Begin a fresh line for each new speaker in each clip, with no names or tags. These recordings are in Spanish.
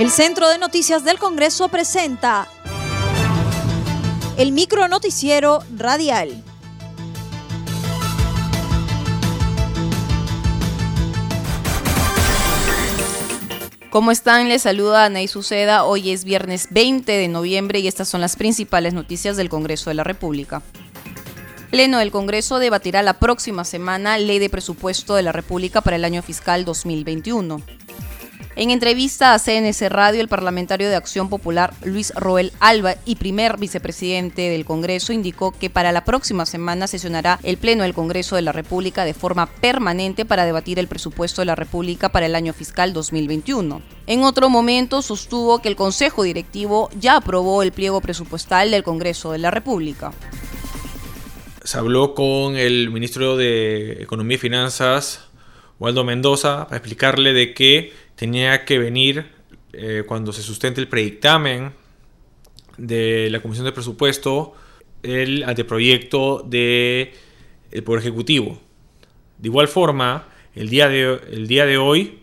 El Centro de Noticias del Congreso presenta el micro noticiero radial.
¿Cómo están? Les saluda Anaí Suceda. Hoy es viernes 20 de noviembre y estas son las principales noticias del Congreso de la República. Pleno del Congreso debatirá la próxima semana Ley de Presupuesto de la República para el año fiscal 2021. En entrevista a CNC Radio, el parlamentario de Acción Popular Luis Roel Alba y primer vicepresidente del Congreso indicó que para la próxima semana sesionará el Pleno del Congreso de la República de forma permanente para debatir el presupuesto de la República para el año fiscal 2021. En otro momento sostuvo que el Consejo Directivo ya aprobó el pliego presupuestal del Congreso de la República.
Se habló con el ministro de Economía y Finanzas, Waldo Mendoza, para explicarle de que tenía que venir eh, cuando se sustente el predictamen de la Comisión de Presupuesto el anteproyecto del Poder Ejecutivo. De igual forma, el día de, el día de hoy,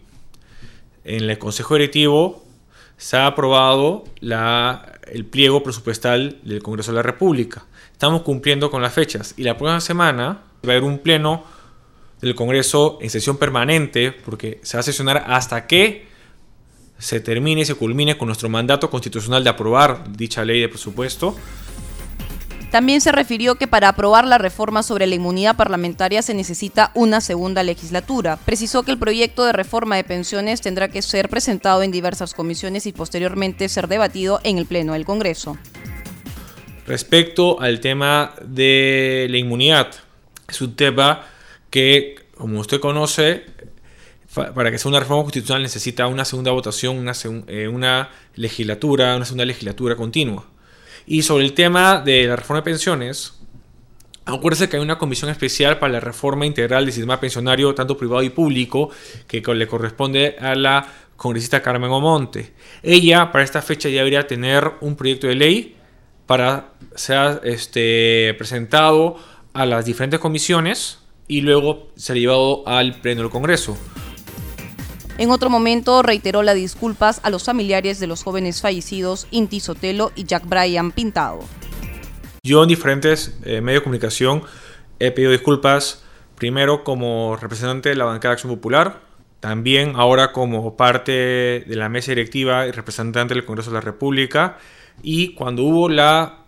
en el Consejo Directivo, se ha aprobado la, el pliego presupuestal del Congreso de la República. Estamos cumpliendo con las fechas y la próxima semana va a haber un pleno del Congreso en sesión permanente, porque se va a sesionar hasta que se termine y se culmine con nuestro mandato constitucional de aprobar dicha ley de presupuesto.
También se refirió que para aprobar la reforma sobre la inmunidad parlamentaria se necesita una segunda legislatura. Precisó que el proyecto de reforma de pensiones tendrá que ser presentado en diversas comisiones y posteriormente ser debatido en el Pleno del Congreso.
Respecto al tema de la inmunidad, es un tema que, como usted conoce, para que sea una reforma constitucional necesita una segunda votación, una, eh, una legislatura, una segunda legislatura continua. Y sobre el tema de la reforma de pensiones, acuérdese que hay una comisión especial para la reforma integral del sistema pensionario, tanto privado y público, que le corresponde a la congresista Carmen Omonte. Ella, para esta fecha, ya debería tener un proyecto de ley para ser este, presentado a las diferentes comisiones y luego ser llevado al pleno del Congreso.
En otro momento reiteró las disculpas a los familiares de los jóvenes fallecidos Inti Sotelo y Jack Bryan Pintado.
Yo en diferentes eh, medios de comunicación he pedido disculpas, primero como representante de la bancada de Acción Popular, también ahora como parte de la mesa directiva y representante del Congreso de la República, y cuando hubo la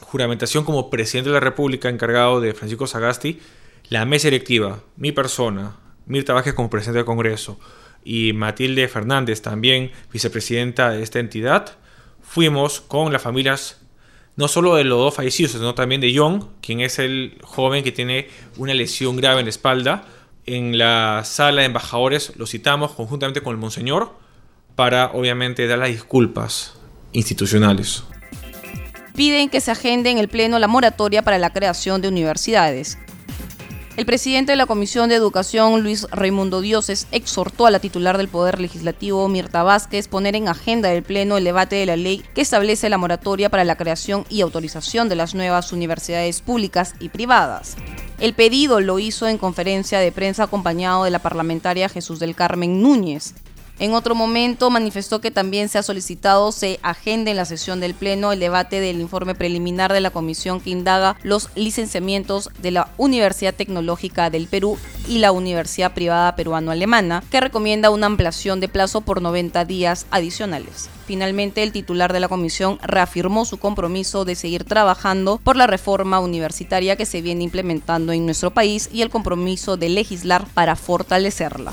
juramentación como presidente de la República encargado de Francisco Sagasti, la mesa directiva, mi persona, Mirta Vázquez como presidente del Congreso y Matilde Fernández, también vicepresidenta de esta entidad, fuimos con las familias no solo de los dos fallecidos, sino también de John, quien es el joven que tiene una lesión grave en la espalda. En la sala de embajadores lo citamos conjuntamente con el Monseñor para obviamente dar las disculpas institucionales.
Piden que se agende en el Pleno la moratoria para la creación de universidades. El presidente de la Comisión de Educación, Luis Raimundo Dioses, exhortó a la titular del Poder Legislativo, Mirta Vázquez, poner en agenda del Pleno el debate de la ley que establece la moratoria para la creación y autorización de las nuevas universidades públicas y privadas. El pedido lo hizo en conferencia de prensa acompañado de la parlamentaria Jesús del Carmen Núñez. En otro momento manifestó que también se ha solicitado se agende en la sesión del Pleno el debate del informe preliminar de la comisión que indaga los licenciamientos de la Universidad Tecnológica del Perú y la Universidad Privada Peruano-Alemana, que recomienda una ampliación de plazo por 90 días adicionales. Finalmente, el titular de la comisión reafirmó su compromiso de seguir trabajando por la reforma universitaria que se viene implementando en nuestro país y el compromiso de legislar para fortalecerla.